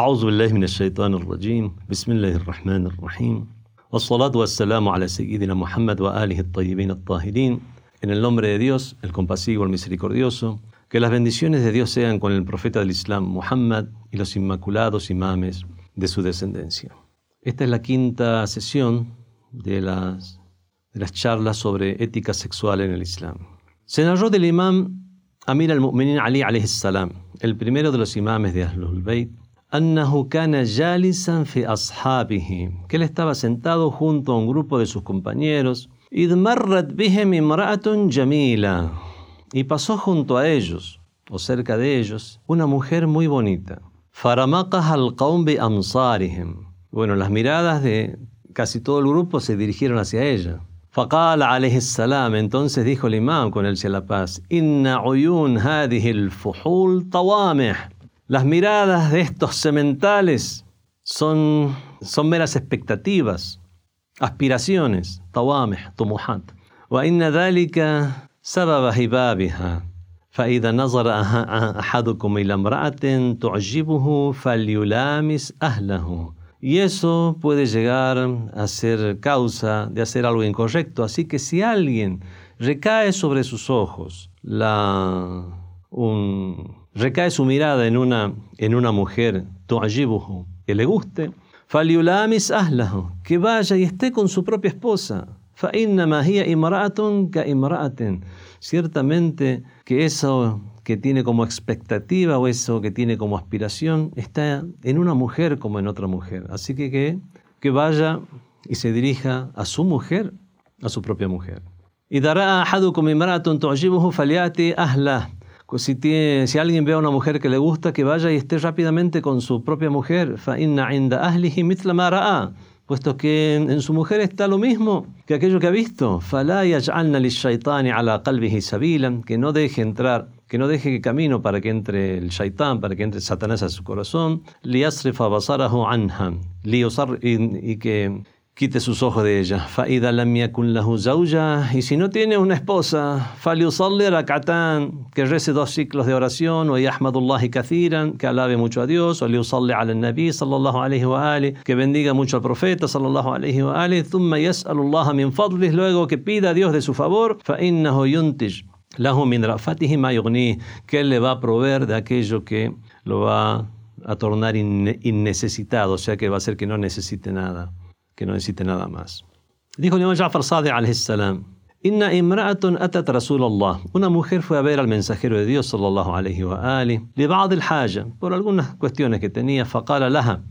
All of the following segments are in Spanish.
أعوذ بالله من الشيطان الرجيم بسم الله الرحمن الرحيم والصلاة والسلام على سيدنا محمد وآله الطيبين الطاهرين En el nombre de Dios, el compasivo, el misericordioso, que las bendiciones de Dios sean con el profeta del Islam, Muhammad, y los inmaculados imames de su descendencia. Esta es la quinta sesión de las, de las charlas sobre ética sexual en el Islam. Se narró del imam Amir al-Mu'minin Ali alayhi salam, el primero de los imames de Ahlul Bayt, أنه كان جالسا في أصحابه que él estaba sentado junto a un grupo de sus compañeros إذ مرت بهم امرأة جميلة y pasó junto a ellos o cerca de ellos una mujer muy bonita فرمقها القوم بأمصارهم bueno las miradas de casi todo el grupo se dirigieron hacia ella فقال عليه السلام entonces dijo el imam con él la paz إن عيون هذه الفحول طوامح Las miradas de estos sementales son, son meras expectativas, aspiraciones, طوامح طموحات وإن ذلك سبب هبابها فإذا نظر أحدكم إلى امرأة تعجبه فليلامس أهله y eso puede llegar a ser causa de hacer algo incorrecto. Así que si alguien recae sobre sus ojos la, un, recae su mirada en una, en una mujer, que le guste, que vaya y esté con su propia esposa. Ciertamente que eso que tiene como expectativa o eso que tiene como aspiración está en una mujer como en otra mujer. Así que que, que vaya y se dirija a su mujer, a su propia mujer. Y dará a imra'atun tu'jibuhu falyati ahlah. Pues si, tiene, si alguien ve a una mujer que le gusta, que vaya y esté rápidamente con su propia mujer. Puesto que en, su mujer está lo mismo que aquello que ha visto. Que no deje entrar, que no deje camino para que entre el shaitán, para que entre Satanás a su corazón. Y que quite sus ojos de ella. Faida la mía kun la Y si no tiene una esposa, que rece dos ciclos de oración, o Yahmadullahi Kathiran, que alabe mucho a Dios, o liusalli al Nabi, sallallahu alayhi wa ali, que bendiga mucho al profeta, sallallahu alayhi wa ali, thumma yas'alullaha min fadlis, luego que pida a Dios de su favor, fa'innahu yuntij. Lahu min rafatihi ma que él le va a proveer de aquello que lo va a tornar innecesitado, o sea que va a hacer que no necesite nada que no necesite nada más. Dijo el imam Ja'far Sadiq salam, Inna imra'atun atat Rasulallah. Una mujer fue a ver al mensajero de Dios sallallahu alayhi wa ali, al-haja, por algunas cuestiones que tenía, faqala laha.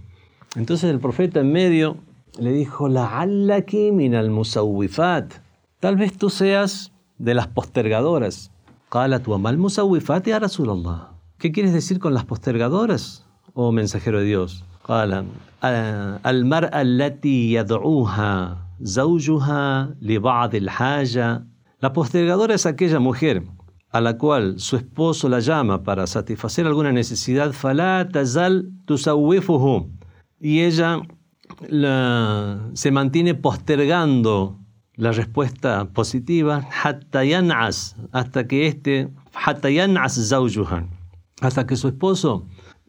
Entonces el profeta en medio le dijo, la'allaki min al-musawwifat. Tal vez tú seas de las postergadoras. Qalat wa mal musawwifat ya Rasulallah. ¿Qué quieres decir con las postergadoras, oh mensajero de Dios? قال المرأة التي يدعوها زوجها لبعض الحاجة La postergadora es aquella mujer a la cual su esposo la llama para satisfacer alguna necesidad, فلا تزال تسوفه y ella la, se mantiene postergando la respuesta positiva حتى ينعس hasta que este حتى ينعس زوجها hasta que su esposo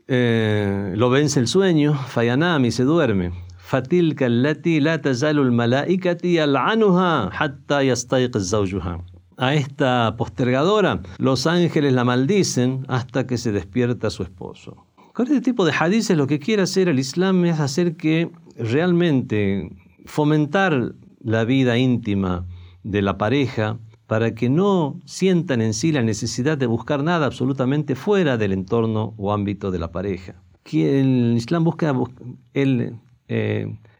eh, lo vence el sueño, fayanami, se duerme. Fatilka allati la tazalu al-malaikati yal'anuha hatta zawjuha. A esta postergadora, los ángeles la maldicen hasta que se despierta su esposo. Con este tipo de hadices lo que quiere hacer el Islam es hacer que realmente fomentar la vida íntima de la pareja, para que no sientan en sí la necesidad de buscar nada absolutamente fuera del entorno o ámbito de la pareja. El Islam busca eh,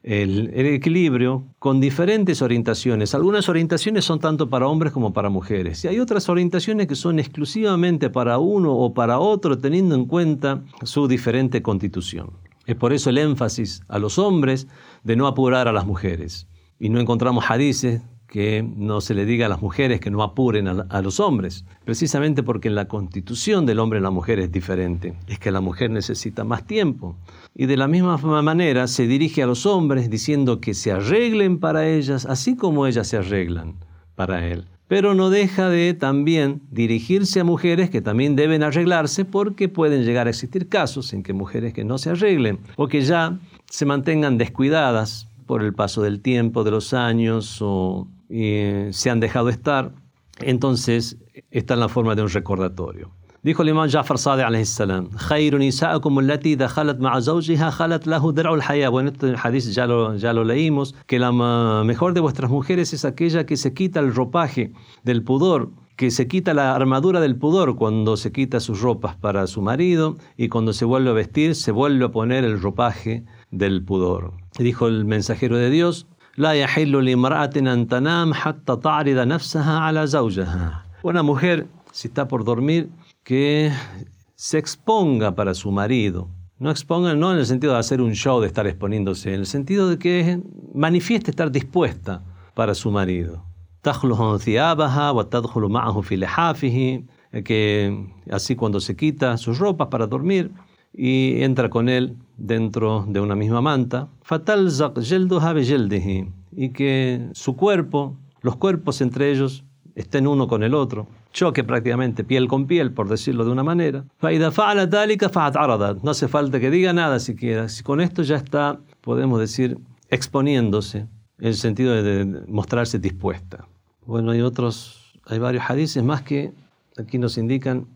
el, equilibrio con diferentes orientaciones. Algunas orientaciones son tanto para hombres como para mujeres. Y hay otras orientaciones que son exclusivamente para uno o para otro, teniendo en cuenta su diferente constitución. Es por eso el énfasis a los hombres de no apurar a las mujeres. Y no encontramos hadices que no se le diga a las mujeres que no apuren a, los hombres, precisamente porque la constitución del hombre y la mujer es diferente, es que la mujer necesita más tiempo. Y de la misma manera se dirige a los hombres diciendo que se arreglen para ellas, así como ellas se arreglan para él. pero no deja de también dirigirse a mujeres que también deben arreglarse porque pueden llegar a existir casos en que mujeres que no se arreglen o que ya se mantengan descuidadas por el paso del tiempo, de los años o eh, se han dejado estar, entonces está en la forma de un recordatorio. Dijo el imán Jafar Sadiq alayhi salam, Khayrun isa'akum allati dakhalat ma'a zawjiha khalat lahu dar'ul haya. Bueno, este hadith ya lo, ya lo leímos, que la mejor de vuestras mujeres es aquella que se quita el ropaje del pudor, que se quita la armadura del pudor cuando se quita sus ropas para su marido y cuando se vuelve a vestir se vuelve a poner el ropaje del pudor. Dijo el mensajero de Dios, لا يحل لامرأة أن تنام حتى تعرض نفسها على زوجها. Una mujer, si está por dormir, que se exponga para su marido. No exponga no en el sentido de hacer un show, de estar exponiéndose, en el sentido de que manifieste estar dispuesta para su marido. que así cuando se quita sus ropas para dormir y entra con él dentro de una misma manta, y que su cuerpo, los cuerpos entre ellos, estén uno con el otro, choque prácticamente piel con piel, por decirlo de una manera. No hace falta que diga nada siquiera. Si con esto ya está, podemos decir, exponiéndose, en el sentido de mostrarse dispuesta. Bueno, hay otros, hay varios hadices más que aquí nos indican.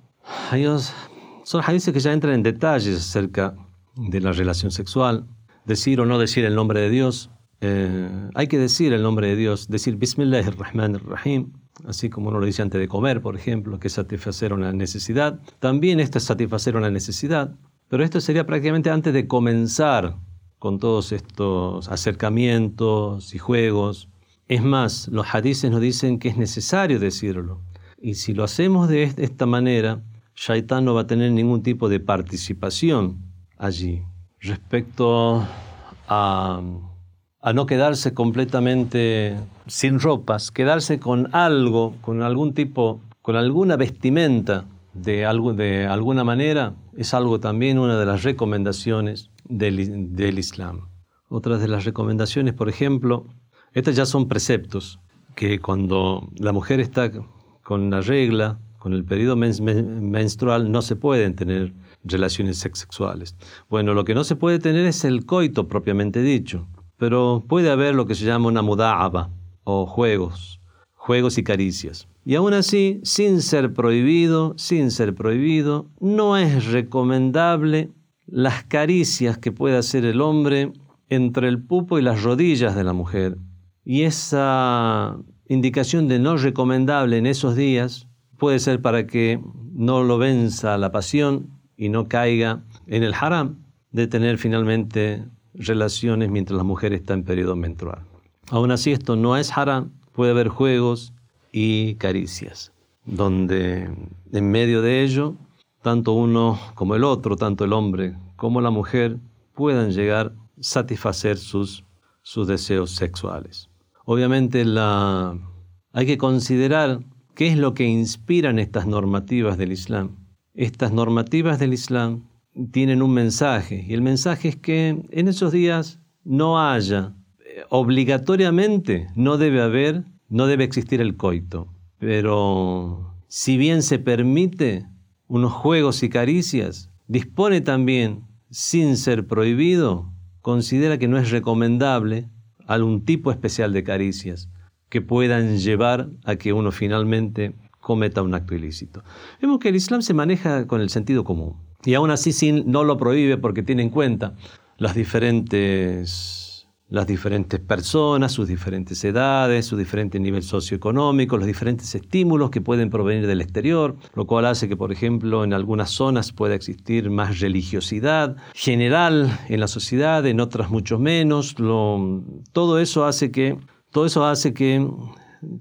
son hadices que ya entran en detalles acerca de la relación sexual, decir o no decir el nombre de Dios. Eh, hay que decir el nombre de Dios, decir Bismillahirrahmanirrahim, así como uno lo dice antes de comer, por ejemplo, que satisfacer una necesidad. También esto es satisfacer una necesidad, pero esto sería prácticamente antes de comenzar con todos estos acercamientos y juegos. Es más, los hadices nos dicen que es necesario decirlo. Y si lo hacemos de esta manera, Shaitán no va a tener ningún tipo de participación allí. Respecto a a no quedarse completamente sin ropas, quedarse con algo, con algún tipo, con alguna vestimenta de, algo, de alguna manera, es algo también una de las recomendaciones del, del Islam. Otras de las recomendaciones, por ejemplo, estas ya son preceptos, que cuando la mujer está con la regla, con el periodo menstrual, no se pueden tener relaciones sexuales. Bueno, lo que no se puede tener es el coito propiamente dicho pero puede haber lo que se llama una muda'aba o juegos, juegos y caricias. Y aún así, sin ser prohibido, sin ser prohibido, no es recomendable las caricias que puede hacer el hombre entre el pupo y las rodillas de la mujer. Y esa indicación de no recomendable en esos días puede ser para que no lo venza la pasión y no caiga en el haram de tener finalmente relaciones mientras la mujer está en periodo menstrual. Aún así, esto no es haram, puede haber juegos y caricias, donde en medio de ello, tanto uno como el otro, tanto el hombre como la mujer, puedan llegar a satisfacer sus, sus deseos sexuales. Obviamente hay que considerar qué es lo que inspiran estas normativas del Islam. Estas normativas del Islam tienen un mensaje y el mensaje es que en esos días no haya, eh, obligatoriamente no debe haber, no debe existir el coito, pero si bien se permite unos juegos y caricias, dispone también, sin ser prohibido, considera que no es recomendable algún tipo especial de caricias que puedan llevar a que uno finalmente cometa un acto ilícito. Vemos que el Islam se maneja con el sentido común. Y aún así sin, no lo prohíbe porque tiene en cuenta las diferentes, las diferentes personas, sus diferentes edades, su diferente nivel socioeconómico, los diferentes estímulos que pueden provenir del exterior, lo cual hace que, por ejemplo, en algunas zonas pueda existir más religiosidad general en la sociedad, en otras mucho menos. todo eso hace que, todo eso hace que,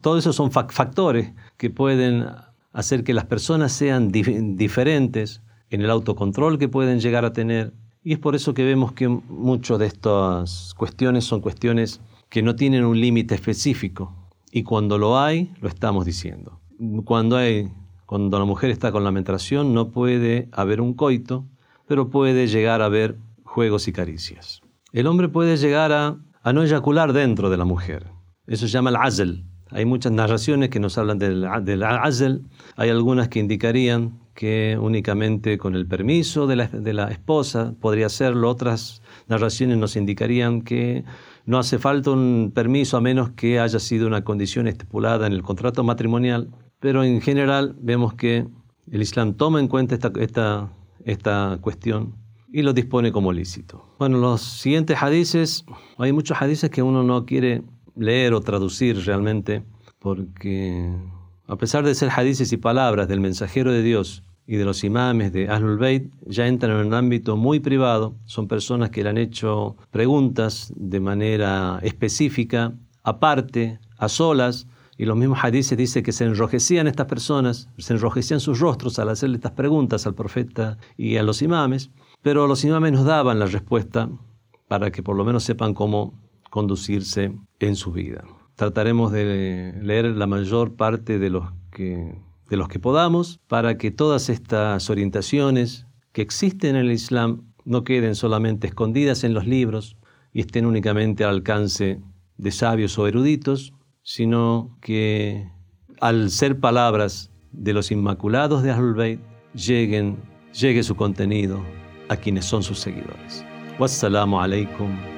todos esos son factores que pueden hacer que las personas sean diferentes en el autocontrol que pueden llegar a tener. Y es por eso que vemos que muchas de estas cuestiones son cuestiones que no tienen un límite específico. Y cuando lo hay, lo estamos diciendo. Cuando, hay, cuando la mujer está con la menstruación no puede haber un coito, pero puede llegar a haber juegos y caricias. El hombre puede llegar a, a no eyacular dentro de la mujer. Eso se llama el azel. Hay muchas narraciones que nos hablan del, del Azel, hay algunas que indicarían que únicamente con el permiso de la, de la esposa podría hacerlo, otras narraciones nos indicarían que no hace falta un permiso a menos que haya sido una condición estipulada en el contrato matrimonial, pero en general vemos que el Islam toma en cuenta esta, esta, esta cuestión y lo dispone como lícito. Bueno, los siguientes hadices, hay muchos hadices que uno no quiere leer o traducir realmente, porque a pesar de ser hadices y palabras del mensajero de Dios y de los imames de Ahlul Bayt, ya entran en un ámbito muy privado, son personas que le han hecho preguntas de manera específica, aparte, a solas, y los mismos hadices dicen que se enrojecían estas personas, se enrojecían sus rostros al hacerle estas preguntas al profeta y a los imames, pero los imames nos daban la respuesta para que por lo menos sepan cómo conducirse en su vida. Trataremos de leer la mayor parte de los que, de los que podamos para que todas estas orientaciones que existen en el Islam no queden solamente escondidas en los libros y estén únicamente al alcance de sabios o eruditos, sino que al ser palabras de los inmaculados de Ahlul Bayt, lleguen, llegue su contenido a quienes son sus seguidores. Wassalamu alaikum